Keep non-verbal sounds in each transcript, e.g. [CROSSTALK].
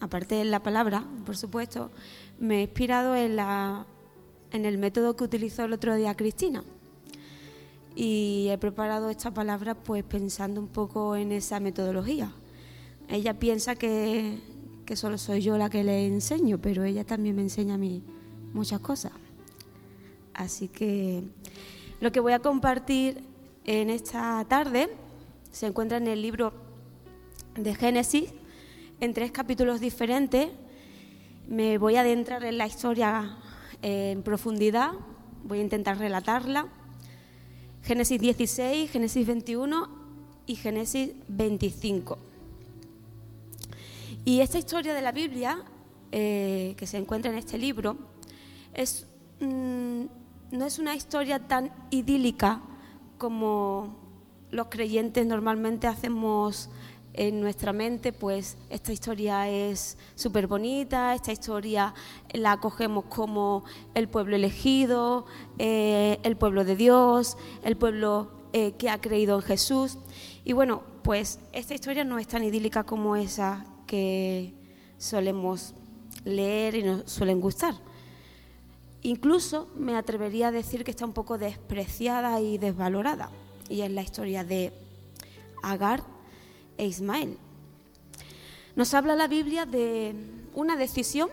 aparte de la palabra, por supuesto, me he inspirado en, la, en el método que utilizó el otro día Cristina. Y he preparado esta palabra pues pensando un poco en esa metodología. Ella piensa que, que solo soy yo la que le enseño, pero ella también me enseña a mí muchas cosas. Así que lo que voy a compartir en esta tarde se encuentra en el libro de Génesis, en tres capítulos diferentes. Me voy a adentrar en la historia eh, en profundidad, voy a intentar relatarla. Génesis 16, Génesis 21 y Génesis 25. Y esta historia de la Biblia, eh, que se encuentra en este libro, es, mm, no es una historia tan idílica como los creyentes normalmente hacemos en nuestra mente, pues esta historia es súper bonita, esta historia la acogemos como el pueblo elegido, eh, el pueblo de Dios, el pueblo eh, que ha creído en Jesús. Y bueno, pues esta historia no es tan idílica como esa que solemos leer y nos suelen gustar. Incluso me atrevería a decir que está un poco despreciada y desvalorada. Y es la historia de Agar e Ismael. Nos habla la Biblia de una decisión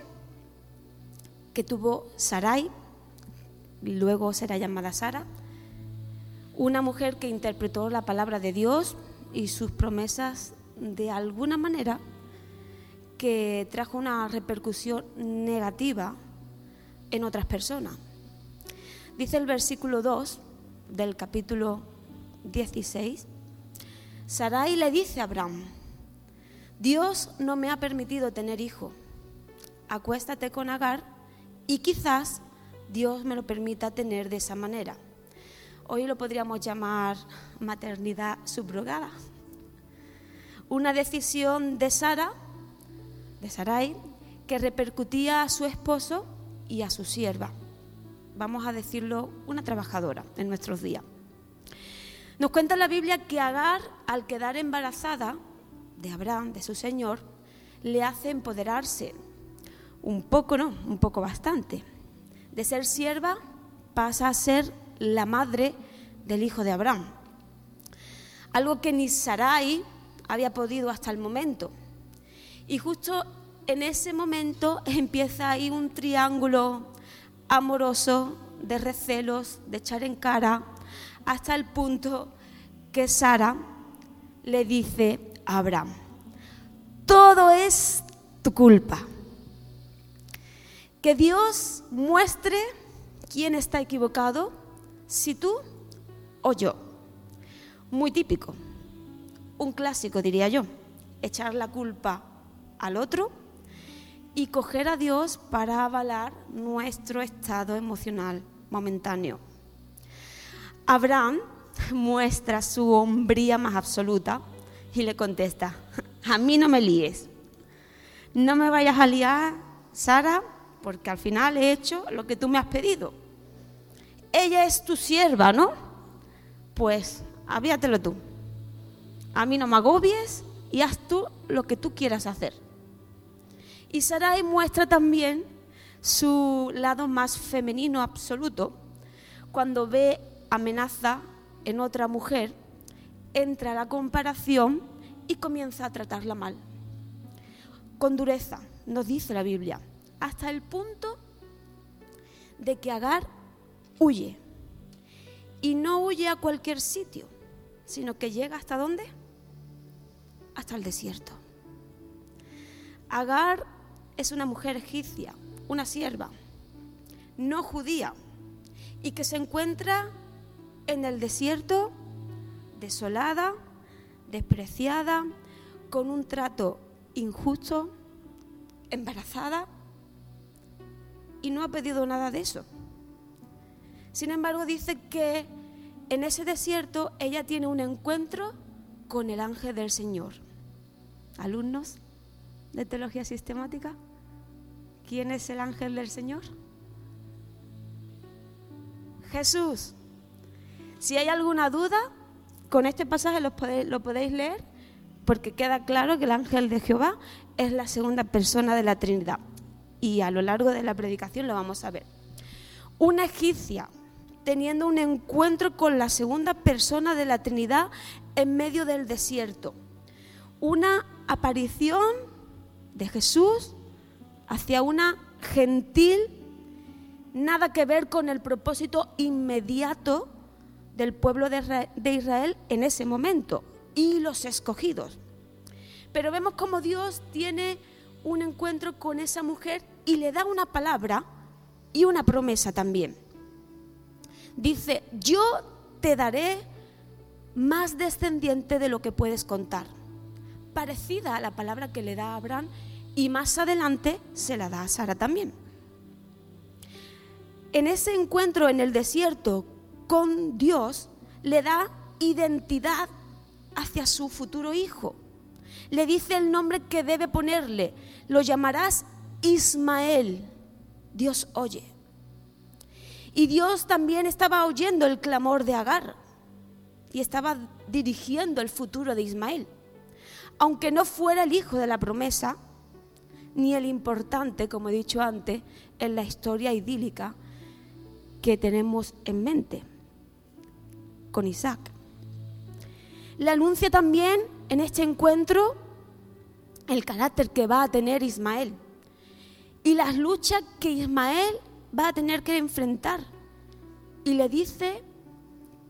que tuvo Sarai, luego será llamada Sara, una mujer que interpretó la palabra de Dios y sus promesas de alguna manera que trajo una repercusión negativa en otras personas. Dice el versículo 2 del capítulo 16, Sarai le dice a Abraham, Dios no me ha permitido tener hijo, acuéstate con Agar y quizás Dios me lo permita tener de esa manera. Hoy lo podríamos llamar maternidad subrogada. Una decisión de Sara de Sarai, que repercutía a su esposo y a su sierva. Vamos a decirlo, una trabajadora en nuestros días. Nos cuenta la Biblia que Agar, al quedar embarazada de Abraham, de su señor, le hace empoderarse. Un poco, no, un poco bastante. De ser sierva pasa a ser la madre del hijo de Abraham. Algo que ni Sarai había podido hasta el momento. Y justo en ese momento empieza ahí un triángulo amoroso de recelos, de echar en cara, hasta el punto que Sara le dice a Abraham, todo es tu culpa. Que Dios muestre quién está equivocado, si tú o yo. Muy típico, un clásico diría yo, echar la culpa al otro y coger a Dios para avalar nuestro estado emocional momentáneo. Abraham [LAUGHS] muestra su hombría más absoluta y le contesta, a mí no me líes, no me vayas a liar, Sara, porque al final he hecho lo que tú me has pedido. Ella es tu sierva, ¿no? Pues avíatelo tú. A mí no me agobies y haz tú lo que tú quieras hacer. Y Sarai muestra también su lado más femenino absoluto cuando ve amenaza en otra mujer, entra la comparación y comienza a tratarla mal. Con dureza, nos dice la Biblia, hasta el punto de que Agar huye. Y no huye a cualquier sitio, sino que llega hasta dónde? Hasta el desierto. Agar es una mujer egipcia, una sierva, no judía, y que se encuentra en el desierto desolada, despreciada, con un trato injusto, embarazada, y no ha pedido nada de eso. Sin embargo, dice que en ese desierto ella tiene un encuentro con el ángel del Señor. Alumnos, de teología sistemática? ¿Quién es el ángel del Señor? Jesús. Si hay alguna duda, con este pasaje lo podéis, leer, porque queda claro que el ángel de Jehová es la segunda persona de la Trinidad. Y a lo largo de la predicación lo vamos a ver. Una egipcia teniendo un encuentro con la segunda persona de la Trinidad en medio del desierto. Una aparición de Jesús hacia una gentil, nada que ver con el propósito inmediato del pueblo de Israel en ese momento y los escogidos. Pero vemos como Dios tiene un encuentro con esa mujer y le da una palabra y una promesa también. Dice, yo te daré más descendiente de lo que puedes contar. Parecida a la palabra que le da a Abraham y más adelante se la da a Sara también. En ese encuentro en el desierto con Dios, le da identidad hacia su futuro hijo. Le dice el nombre que debe ponerle. Lo llamarás Ismael. Dios oye. Y Dios también estaba oyendo el clamor de Agar y estaba dirigiendo el futuro de Ismael. Aunque no fuera el hijo de la promesa, ni el importante, como he dicho antes, en la historia idílica que tenemos en mente con Isaac. Le anuncia también en este encuentro el carácter que va a tener Ismael y las luchas que Ismael va a tener que enfrentar. Y le dice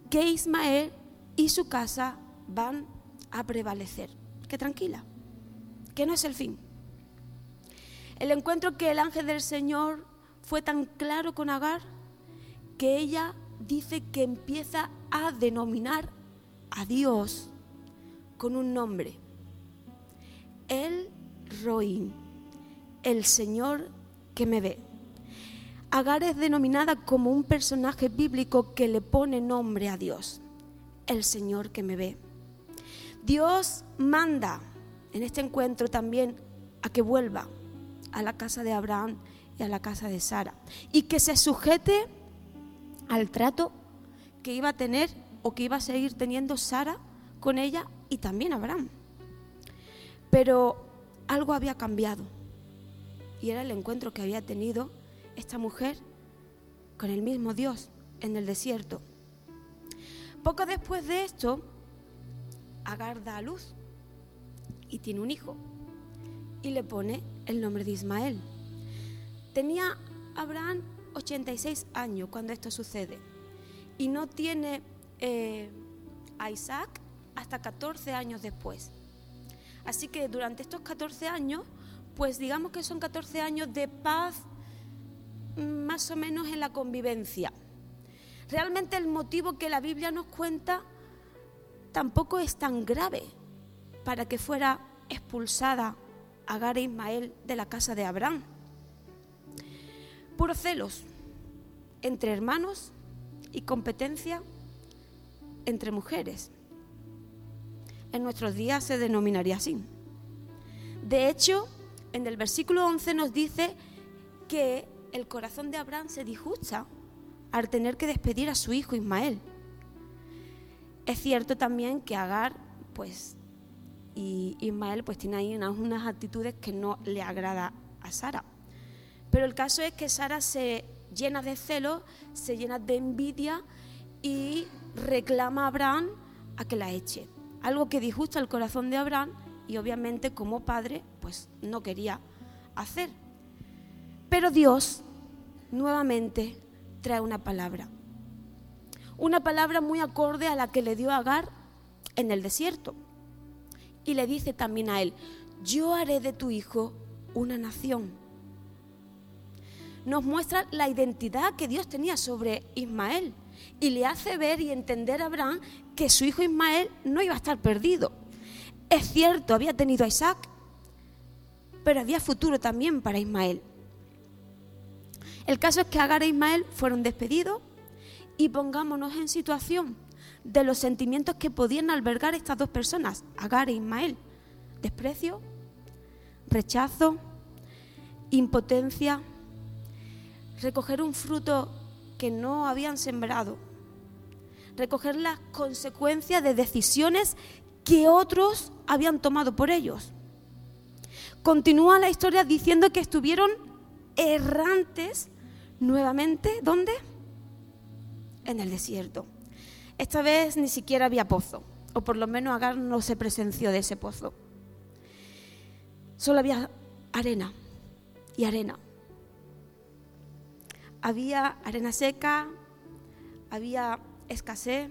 que Ismael y su casa van a prevalecer. Que tranquila, que no es el fin. El encuentro que el ángel del Señor fue tan claro con Agar que ella dice que empieza a denominar a Dios con un nombre. El Roín, el Señor que me ve. Agar es denominada como un personaje bíblico que le pone nombre a Dios, el Señor que me ve. Dios manda en este encuentro también a que vuelva a la casa de Abraham y a la casa de Sara y que se sujete al trato que iba a tener o que iba a seguir teniendo Sara con ella y también Abraham. Pero algo había cambiado y era el encuentro que había tenido esta mujer con el mismo Dios en el desierto. Poco después de esto, Agar da a luz y tiene un hijo y le pone el nombre de Ismael. Tenía Abraham 86 años cuando esto sucede y no tiene eh, a Isaac hasta 14 años después. Así que durante estos 14 años, pues digamos que son 14 años de paz más o menos en la convivencia. Realmente el motivo que la Biblia nos cuenta tampoco es tan grave para que fuera expulsada Agar e Ismael de la casa de Abraham. Puros celos entre hermanos y competencia entre mujeres. En nuestros días se denominaría así. De hecho, en el versículo 11 nos dice que el corazón de Abraham se disgusta al tener que despedir a su hijo Ismael. Es cierto también que Agar, pues, y Ismael, pues tiene ahí unas, unas actitudes que no le agrada a Sara. Pero el caso es que Sara se llena de celos, se llena de envidia y reclama a Abraham a que la eche. Algo que disgusta el corazón de Abraham y obviamente como padre pues no quería hacer. Pero Dios nuevamente trae una palabra. Una palabra muy acorde a la que le dio Agar en el desierto. Y le dice también a él, yo haré de tu hijo una nación. Nos muestra la identidad que Dios tenía sobre Ismael y le hace ver y entender a Abraham que su hijo Ismael no iba a estar perdido. Es cierto, había tenido a Isaac, pero había futuro también para Ismael. El caso es que Agar e Ismael fueron despedidos y pongámonos en situación de los sentimientos que podían albergar estas dos personas, Agar e Ismael. Desprecio, rechazo, impotencia, recoger un fruto que no habían sembrado, recoger las consecuencias de decisiones que otros habían tomado por ellos. continúa la historia diciendo que estuvieron errantes nuevamente, ¿dónde? En el desierto. Esta vez ni siquiera había pozo, o por lo menos Agar no se presenció de ese pozo. Solo había arena y arena. Había arena seca, había escasez.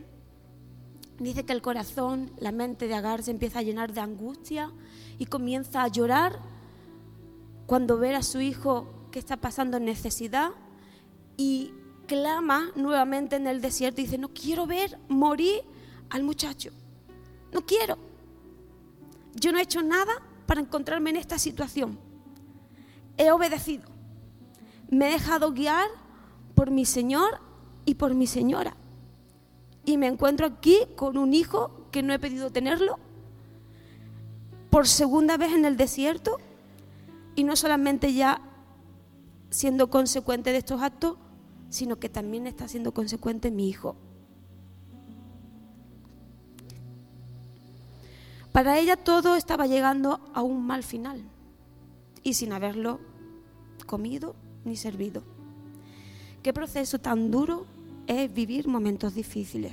Dice que el corazón, la mente de Agar se empieza a llenar de angustia y comienza a llorar cuando ve a su hijo que está pasando necesidad y clama nuevamente en el desierto y dice, no quiero ver morir al muchacho, no quiero. Yo no he hecho nada para encontrarme en esta situación. He obedecido. Me he dejado guiar por mi Señor y por mi señora. Y me encuentro aquí con un hijo que no he pedido tenerlo por segunda vez en el desierto y no solamente ya siendo consecuente de estos actos, sino que también está siendo consecuente mi hijo. Para ella todo estaba llegando a un mal final y sin haberlo comido ni servido. Qué proceso tan duro es vivir momentos difíciles.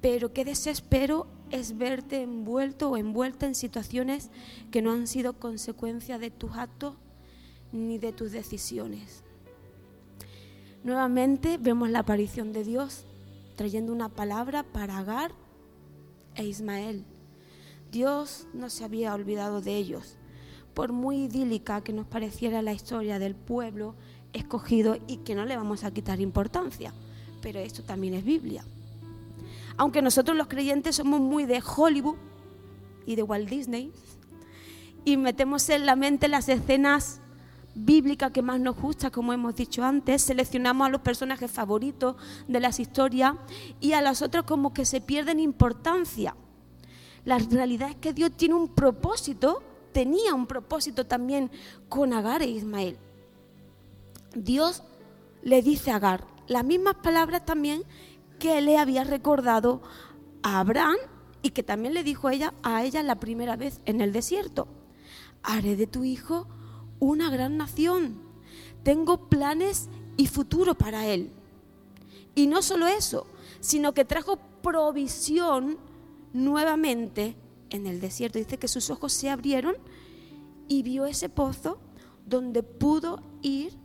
Pero qué desespero es verte envuelto o envuelta en situaciones que no han sido consecuencia de tus actos ni de tus decisiones. Nuevamente vemos la aparición de Dios trayendo una palabra para Agar e Ismael. Dios no se había olvidado de ellos. Por muy idílica que nos pareciera la historia del pueblo escogido y que no le vamos a quitar importancia. Pero esto también es Biblia. Aunque nosotros los creyentes somos muy de Hollywood y de Walt Disney y metemos en la mente las escenas bíblicas que más nos gusta, como hemos dicho antes, seleccionamos a los personajes favoritos de las historias y a las otras como que se pierden importancia. La realidad es que Dios tiene un propósito, tenía un propósito también con Agar e Ismael. Dios le dice a Agar las mismas palabras también que le había recordado a Abraham y que también le dijo a ella, a ella la primera vez en el desierto. Haré de tu hijo una gran nación. Tengo planes y futuro para él. Y no solo eso, sino que trajo provisión nuevamente en el desierto. Dice que sus ojos se abrieron y vio ese pozo donde pudo ir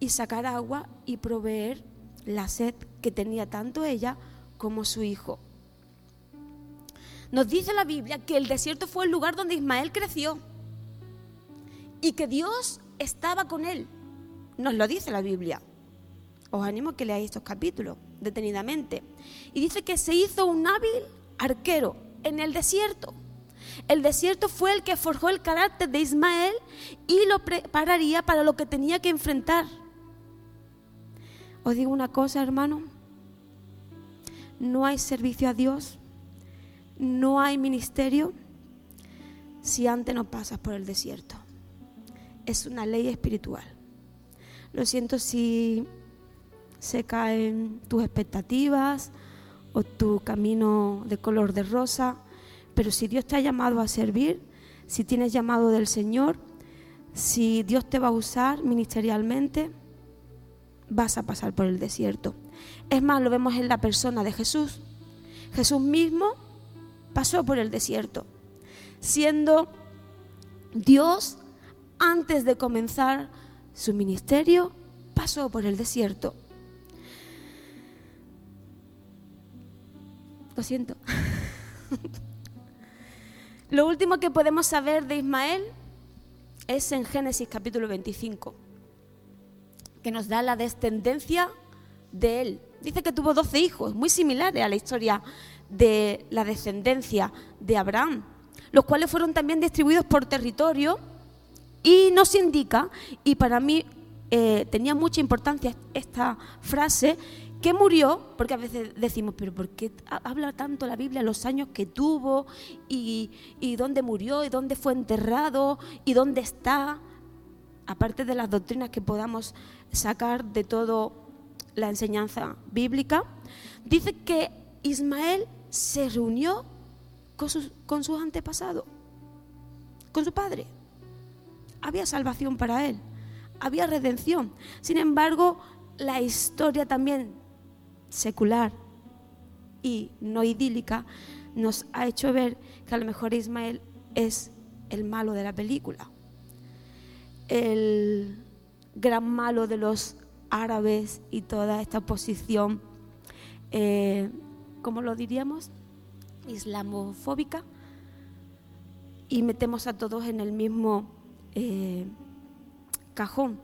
y sacar agua y proveer la sed que tenía tanto ella como su hijo. Nos dice la Biblia que el desierto fue el lugar donde Ismael creció y que Dios estaba con él. Nos lo dice la Biblia. Os animo a que leáis estos capítulos detenidamente. Y dice que se hizo un hábil arquero en el desierto. El desierto fue el que forjó el carácter de Ismael y lo prepararía para lo que tenía que enfrentar. Os digo una cosa, hermano. No hay servicio a Dios, no hay ministerio si antes no pasas por el desierto. Es una ley espiritual. Lo siento si se caen tus expectativas o tu camino de color de rosa, pero si Dios te ha llamado a servir, si tienes llamado del Señor, si Dios te va a usar ministerialmente, vas a pasar por el desierto. Es más, lo vemos en la persona de Jesús. Jesús mismo pasó por el desierto, siendo Dios antes de comenzar su ministerio, pasó por el desierto. Lo siento. [LAUGHS] Lo último que podemos saber de Ismael es en Génesis capítulo 25 que nos da la descendencia de él. Dice que tuvo 12 hijos, muy similares a la historia de la descendencia de Abraham, los cuales fueron también distribuidos por territorio y nos indica, y para mí eh, tenía mucha importancia esta frase, que murió, porque a veces decimos, pero ¿por qué habla tanto la Biblia los años que tuvo y, y dónde murió y dónde fue enterrado y dónde está? Aparte de las doctrinas que podamos sacar de todo la enseñanza bíblica, dice que Ismael se reunió con sus, con sus antepasados, con su padre. Había salvación para él, había redención. Sin embargo, la historia también secular y no idílica nos ha hecho ver que a lo mejor Ismael es el malo de la película, el gran malo de los árabes y toda esta posición, eh, ¿cómo lo diríamos? Islamofóbica. Y metemos a todos en el mismo eh, cajón.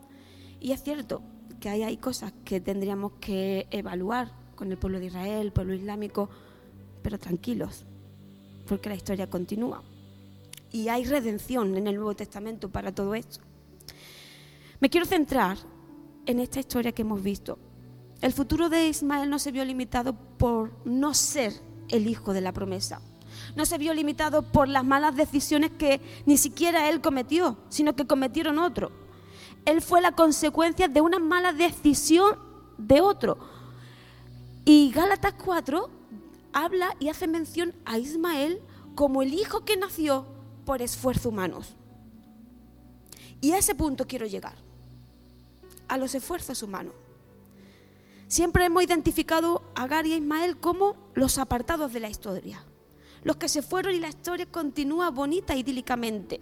Y es cierto que hay, hay cosas que tendríamos que evaluar con el pueblo de Israel, el pueblo islámico, pero tranquilos, porque la historia continúa. Y hay redención en el Nuevo Testamento para todo esto. Me quiero centrar en esta historia que hemos visto. El futuro de Ismael no se vio limitado por no ser el hijo de la promesa. No se vio limitado por las malas decisiones que ni siquiera él cometió, sino que cometieron otro. Él fue la consecuencia de una mala decisión de otro. Y Gálatas 4 habla y hace mención a Ismael como el hijo que nació por esfuerzos humanos. Y a ese punto quiero llegar, a los esfuerzos humanos. Siempre hemos identificado a Agar y a Ismael como los apartados de la historia, los que se fueron y la historia continúa bonita idílicamente.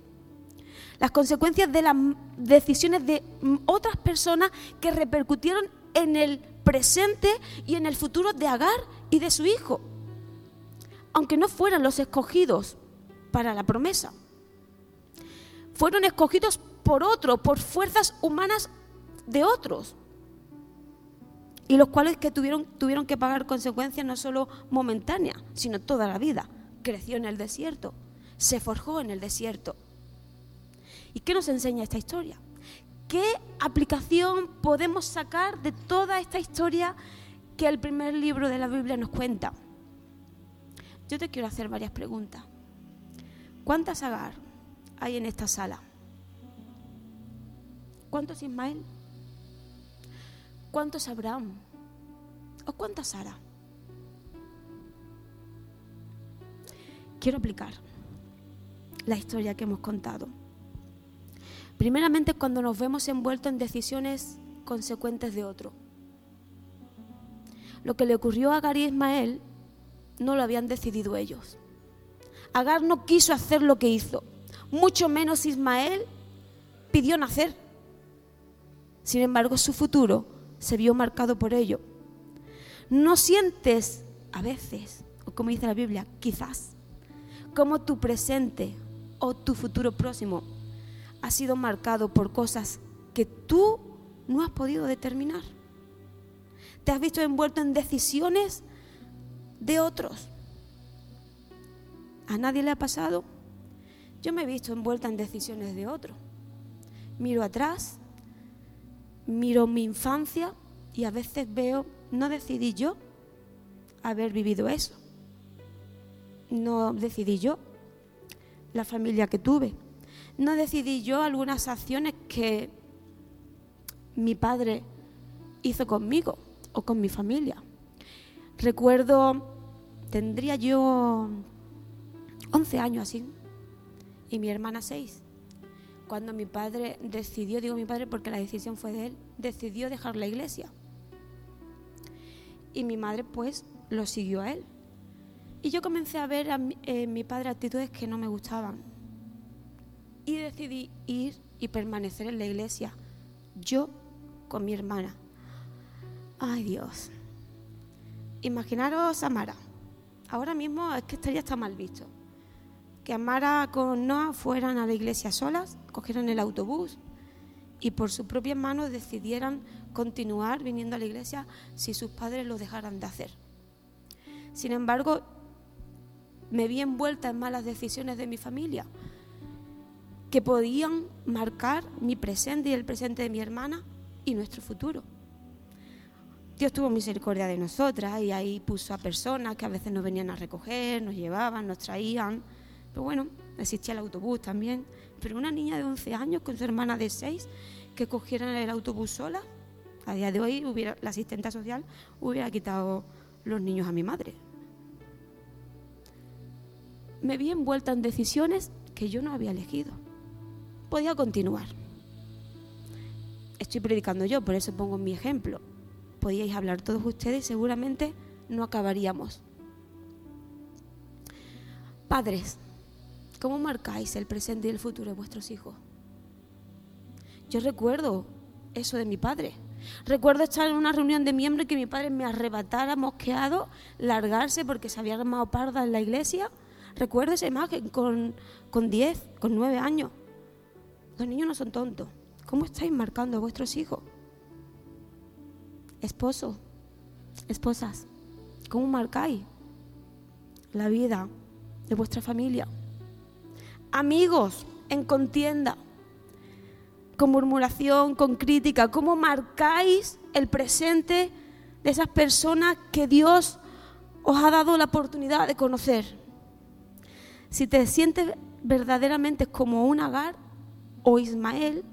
Las consecuencias de las decisiones de otras personas que repercutieron en el presente y en el futuro de Agar y de su hijo, aunque no fueran los escogidos para la promesa. Fueron escogidos por otro, por fuerzas humanas de otros, y los cuales que tuvieron, tuvieron que pagar consecuencias no solo momentáneas, sino toda la vida. Creció en el desierto, se forjó en el desierto. ¿Y qué nos enseña esta historia? ¿Qué aplicación podemos sacar de toda esta historia que el primer libro de la Biblia nos cuenta? Yo te quiero hacer varias preguntas. ¿Cuántas Agar hay en esta sala? ¿Cuántos Ismael? ¿Cuántos Abraham? ¿O cuántas Sara? Quiero aplicar la historia que hemos contado. Primeramente cuando nos vemos envueltos en decisiones consecuentes de otro. Lo que le ocurrió a Agar y Ismael no lo habían decidido ellos. Agar no quiso hacer lo que hizo, mucho menos Ismael pidió nacer. Sin embargo, su futuro se vio marcado por ello. No sientes a veces, o como dice la Biblia, quizás, como tu presente o tu futuro próximo ha sido marcado por cosas que tú no has podido determinar. Te has visto envuelto en decisiones de otros. ¿A nadie le ha pasado? Yo me he visto envuelta en decisiones de otros. Miro atrás, miro mi infancia y a veces veo, no decidí yo haber vivido eso. No decidí yo la familia que tuve no decidí yo algunas acciones que mi padre hizo conmigo o con mi familia. Recuerdo, tendría yo 11 años así y mi hermana 6. Cuando mi padre decidió, digo mi padre porque la decisión fue de él, decidió dejar la iglesia. Y mi madre pues lo siguió a él. Y yo comencé a ver en eh, mi padre actitudes que no me gustaban y decidí ir y permanecer en la iglesia, yo con mi hermana. Ay Dios, imaginaros a Mara. Ahora mismo es que estaría está mal visto. Que Amara con Noah fueran a la iglesia solas, cogieran el autobús y por sus propias manos decidieran continuar viniendo a la iglesia si sus padres lo dejaran de hacer. Sin embargo, me vi envuelta en malas decisiones de mi familia, que podían marcar mi presente y el presente de mi hermana y nuestro futuro. Dios tuvo misericordia de nosotras y ahí puso a personas que a veces nos venían a recoger, nos llevaban, nos traían. Pero bueno, existía el autobús también. Pero una niña de 11 años con su hermana de 6 que cogieran el autobús sola, a día de hoy hubiera, la asistente social hubiera quitado los niños a mi madre. Me vi envuelta en decisiones que yo no había elegido podía continuar. Estoy predicando yo, por eso pongo mi ejemplo. Podíais hablar todos ustedes y seguramente no acabaríamos. Padres, ¿cómo marcáis el presente y el futuro de vuestros hijos? Yo recuerdo eso de mi padre. Recuerdo estar en una reunión de miembros que mi padre me arrebatara mosqueado, largarse porque se había armado parda en la iglesia. Recuerdo esa imagen con, con 10, con 9 años. Los niños no son tontos. ¿Cómo estáis marcando a vuestros hijos? Esposo, esposas, ¿cómo marcáis la vida de vuestra familia? Amigos en contienda, con murmuración, con crítica, ¿cómo marcáis el presente de esas personas que Dios os ha dado la oportunidad de conocer? Si te sientes verdaderamente como un Agar o Ismael,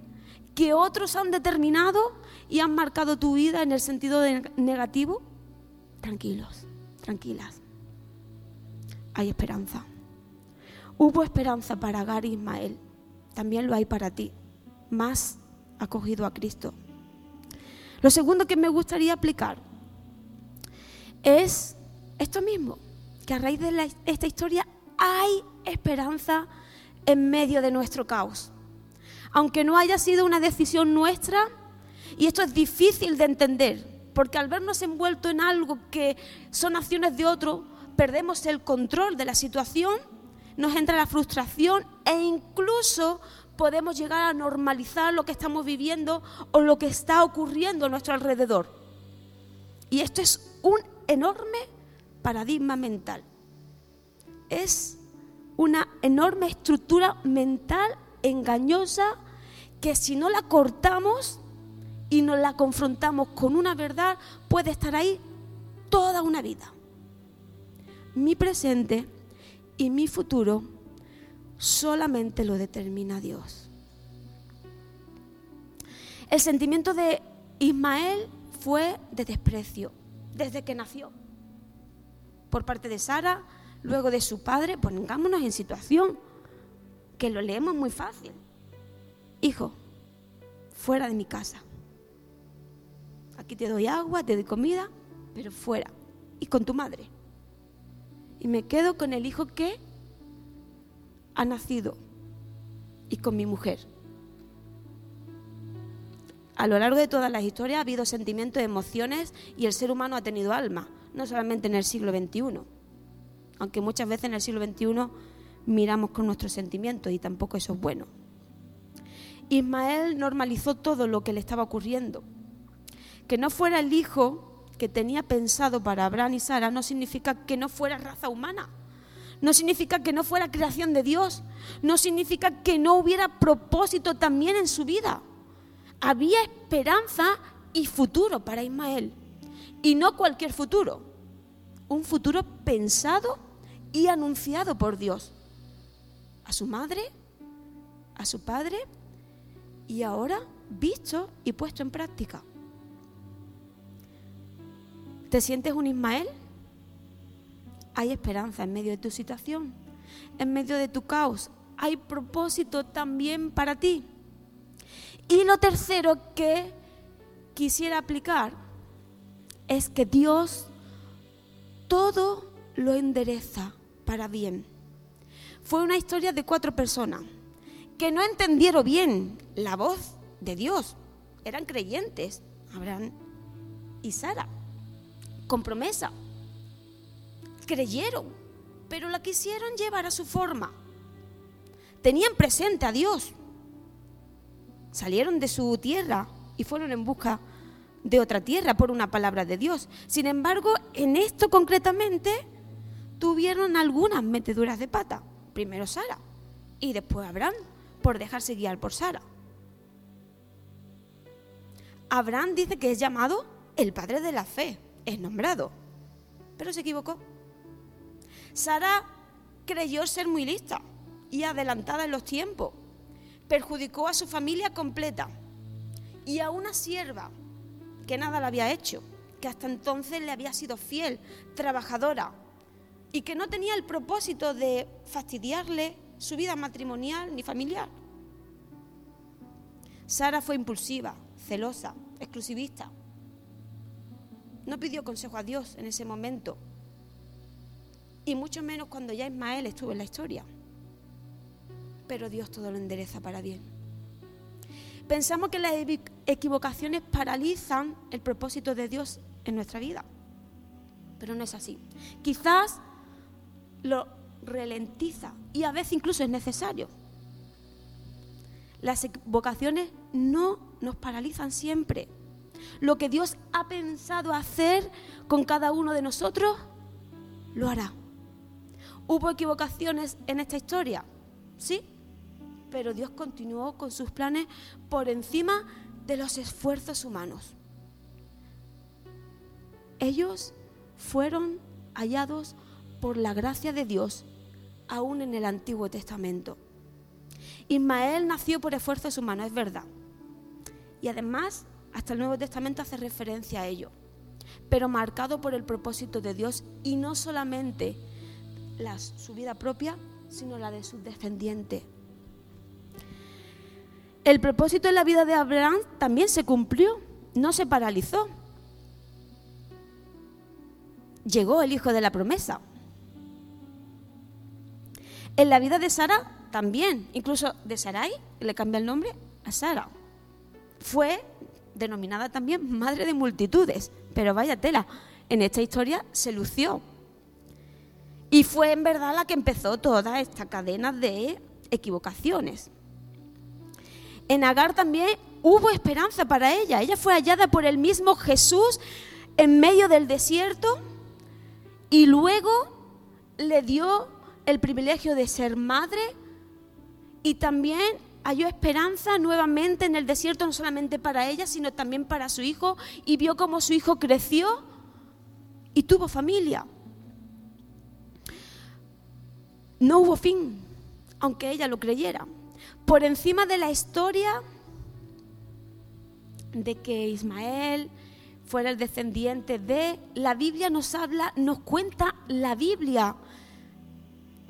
que otros han determinado y han marcado tu vida en el sentido negativo, tranquilos, tranquilas. Hay esperanza. Hubo esperanza para Agar y Ismael, también lo hay para ti más acogido a Cristo. Lo segundo que me gustaría aplicar es esto mismo, que a raíz de esta historia hay esperanza en medio de nuestro caos. Aunque no haya sido una decisión nuestra, y esto es difícil de entender, porque al vernos envueltos en algo que son acciones de otro, perdemos el control de la situación, nos entra la frustración e incluso podemos llegar a normalizar lo que estamos viviendo o lo que está ocurriendo a nuestro alrededor. Y esto es un enorme paradigma mental. Es una enorme estructura mental engañosa que si no la cortamos y nos la confrontamos con una verdad, puede estar ahí toda una vida. Mi presente y mi futuro solamente lo determina Dios. El sentimiento de Ismael fue de desprecio desde que nació. Por parte de Sara, luego de su padre, pongámonos en situación, que lo leemos muy fácil. Hijo, fuera de mi casa. Aquí te doy agua, te doy comida, pero fuera. Y con tu madre. Y me quedo con el hijo que ha nacido y con mi mujer. A lo largo de todas las historias ha habido sentimientos, emociones y el ser humano ha tenido alma, no solamente en el siglo XXI, aunque muchas veces en el siglo XXI miramos con nuestros sentimientos y tampoco eso es bueno. Ismael normalizó todo lo que le estaba ocurriendo. Que no fuera el hijo que tenía pensado para Abraham y Sara no significa que no fuera raza humana no significa que no fuera creación de Dios, no significa que no hubiera propósito también en su vida. Había esperanza y futuro para Ismael. Y no cualquier futuro, un futuro pensado y anunciado por Dios. A su madre, a su padre y ahora visto y puesto en práctica. ¿Te sientes un Ismael? hay esperanza en medio de tu situación, en medio de tu caos. Hay propósito también para ti. Y lo tercero que quisiera aplicar es que Dios todo lo endereza para bien. Fue una historia de cuatro personas que no entendieron bien la voz de Dios. Eran creyentes, Abraham y Sara, con promesa creyeron, pero la quisieron llevar a su forma. Tenían presente a Dios. Salieron de su tierra y fueron en busca de otra tierra por una palabra de Dios. Sin embargo, en esto concretamente tuvieron algunas meteduras de pata. Primero Sara y después Abraham por dejarse guiar por Sara. Abraham dice que es llamado el padre de la fe, es nombrado, pero se equivocó. Sara creyó ser muy lista y adelantada en los tiempos. Perjudicó a su familia completa y a una sierva que nada le había hecho, que hasta entonces le había sido fiel, trabajadora y que no tenía el propósito de fastidiarle su vida matrimonial ni familiar. Sara fue impulsiva, celosa, exclusivista. No pidió consejo a Dios en ese momento. Y mucho menos cuando ya Ismael estuvo en la historia. Pero Dios todo lo endereza para bien. Pensamos que las equivocaciones paralizan el propósito de Dios en nuestra vida. Pero no es así. Quizás lo ralentiza y a veces incluso es necesario. Las vocaciones no nos paralizan siempre. Lo que Dios ha pensado hacer con cada uno de nosotros, lo hará. ¿Hubo equivocaciones en esta historia? Sí, pero Dios continuó con sus planes por encima de los esfuerzos humanos. Ellos fueron hallados por la gracia de Dios aún en el Antiguo Testamento. Ismael nació por esfuerzos humanos, es verdad. Y además, hasta el Nuevo Testamento hace referencia a ello, pero marcado por el propósito de Dios y no solamente su vida propia, sino la de sus descendientes. El propósito en la vida de Abraham también se cumplió, no se paralizó. Llegó el hijo de la promesa. En la vida de Sara también, incluso de Sarai, le cambia el nombre a Sara. Fue denominada también madre de multitudes, pero vaya tela, en esta historia se lució. Y fue en verdad la que empezó toda esta cadena de equivocaciones. En Agar también hubo esperanza para ella. Ella fue hallada por el mismo Jesús en medio del desierto y luego le dio el privilegio de ser madre y también halló esperanza nuevamente en el desierto, no solamente para ella, sino también para su hijo, y vio cómo su hijo creció y tuvo familia. No hubo fin, aunque ella lo creyera. Por encima de la historia de que Ismael fuera el descendiente de, la Biblia nos habla, nos cuenta la Biblia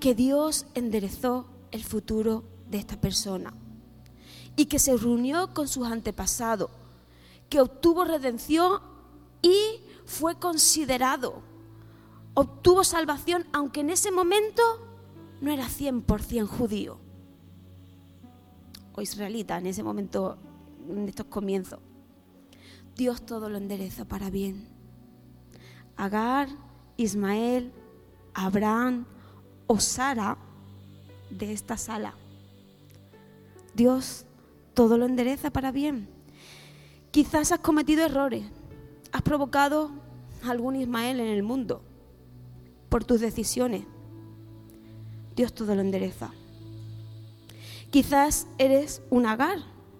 que Dios enderezó el futuro de esta persona y que se reunió con sus antepasados, que obtuvo redención y fue considerado, obtuvo salvación, aunque en ese momento no era 100% judío o israelita, en ese momento, en estos comienzos. Dios todo lo endereza para bien. Agar, Ismael, Abraham o Sara de esta sala Dios todo lo endereza para bien. Quizás has cometido errores, has provocado algún Ismael en el mundo por tus decisiones. Dios todo lo endereza. Quizás eres un agar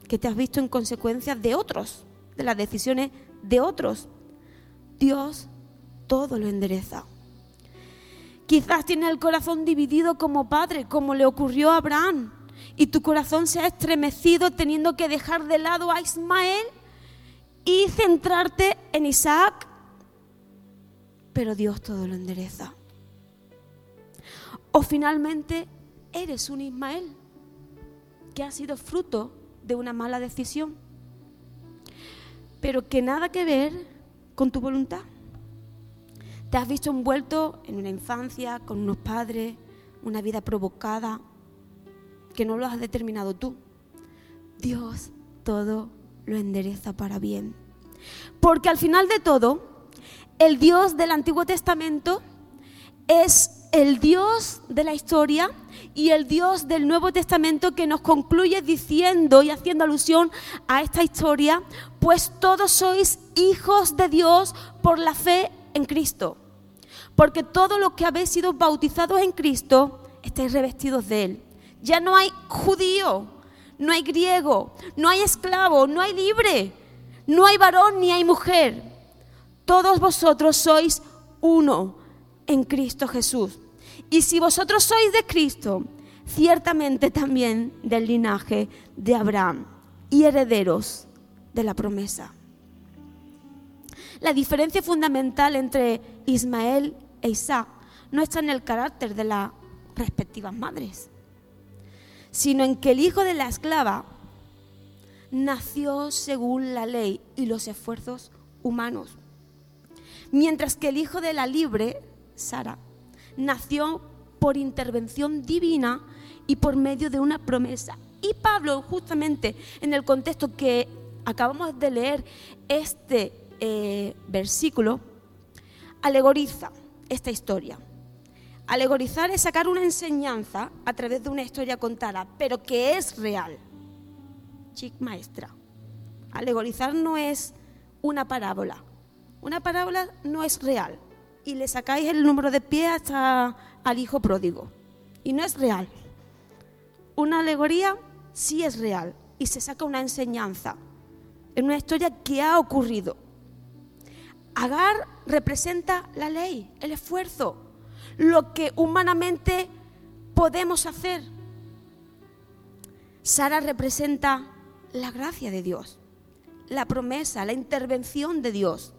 que te has visto en consecuencias de otros, de las decisiones de otros. Dios todo lo endereza. Quizás tienes el corazón dividido como padre, como le ocurrió a Abraham y tu corazón se ha estremecido teniendo que dejar de lado a Ismael y centrarte en Isaac, pero Dios todo lo endereza. O finalmente eres un Ismael que ha sido fruto de una mala decisión, pero que nada que ver con tu voluntad. Te has visto envuelto en una infancia con unos padres, una vida provocada, que no lo has determinado tú. Dios todo lo endereza para bien. Porque al final de todo, el Dios del Antiguo Testamento es el Dios de la historia y el Dios del Nuevo Testamento que nos concluye diciendo y haciendo alusión a esta historia, pues todos sois hijos de Dios por la fe en Cristo. Porque todos los que habéis sido bautizados en Cristo, estáis revestidos de Él. Ya no hay judío, no hay griego, no hay esclavo, no hay libre, no hay varón ni hay mujer. Todos vosotros sois uno en Cristo Jesús. Y si vosotros sois de Cristo, ciertamente también del linaje de Abraham y herederos de la promesa. La diferencia fundamental entre Ismael e Isaac no está en el carácter de las respectivas madres sino en que el hijo de la esclava nació según la ley y los esfuerzos humanos. Mientras que el hijo de la libre, Sara, nació por intervención divina y por medio de una promesa. Y Pablo, justamente en el contexto que acabamos de leer este eh, versículo, alegoriza esta historia. Alegorizar es sacar una enseñanza a través de una historia contada, pero que es real. Chic maestra. Alegorizar no es una parábola. Una parábola no es real. Y le sacáis el número de pie hasta al hijo pródigo. Y no es real. Una alegoría sí es real y se saca una enseñanza en una historia que ha ocurrido. Agar representa la ley, el esfuerzo, lo que humanamente podemos hacer. Sara representa la gracia de Dios, la promesa, la intervención de Dios.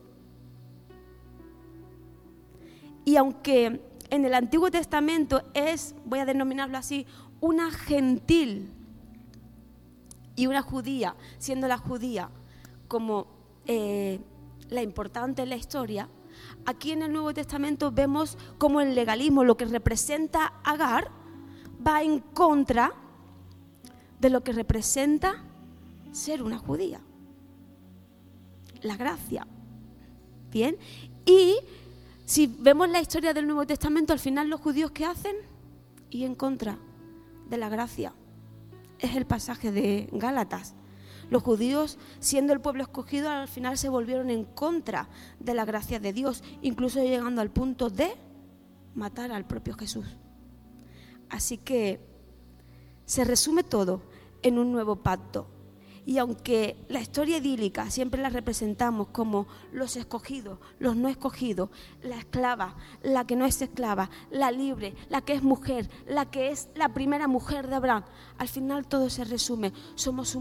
Y aunque en el Antiguo Testamento es, voy a denominarlo así, una gentil y una judía, siendo la judía como eh, la importante en la historia, aquí en el Nuevo Testamento vemos cómo el legalismo, lo que representa Agar, va en contra de lo que representa ser una judía. La gracia. Bien. Y si vemos la historia del Nuevo Testamento, al final los judíos ¿qué hacen? Y en contra de la gracia. Es el pasaje de Gálatas. Los judíos, siendo el pueblo escogido, al final se volvieron en contra de la gracia de Dios, incluso llegando al punto de matar al propio Jesús. Así que se resume todo en un nuevo pacto, y aunque la historia idílica siempre la representamos como los escogidos, los no escogidos, la esclava, la que no es esclava, la libre, la que es mujer, la que es la primera mujer de Abraham, al final todo se resume, somos,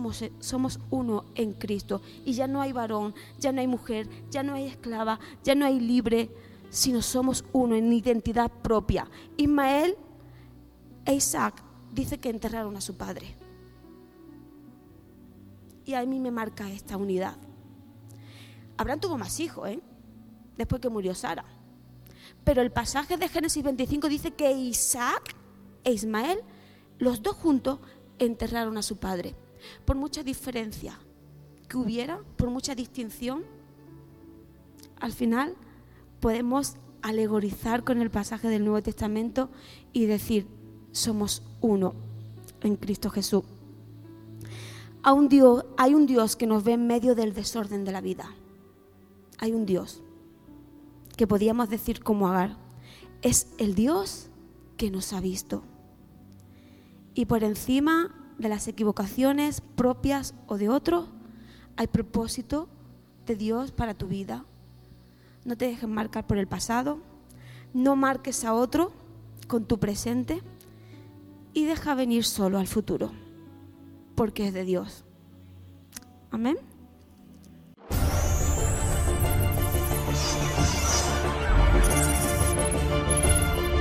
uno en Cristo. Y ya no hay varón, ya no hay mujer, ya no hay esclava, ya no hay libre, sino somos uno en identidad propia. Ismael e Isaac dice que enterraron a su padre y a mí me marca esta unidad. Abraham tuvo más hijos, ¿eh? Después que murió Sara. Pero el pasaje de Génesis 25 dice que Isaac e Ismael, los dos juntos, enterraron a su padre. Por mucha diferencia que hubiera, por mucha distinción, al final podemos alegorizar con el pasaje del Nuevo Testamento y decir, somos uno en Cristo Jesús hay un Dios que nos ve en medio del desorden de la vida. Hay un Dios que podríamos decir como Agar. Es el Dios que nos ha visto. Y por encima de las equivocaciones propias o de otros, hay propósito de Dios para tu vida. No te dejes marcar por el pasado, no marques a otro con tu presente y deja venir solo al futuro porque es de Dios. Amén.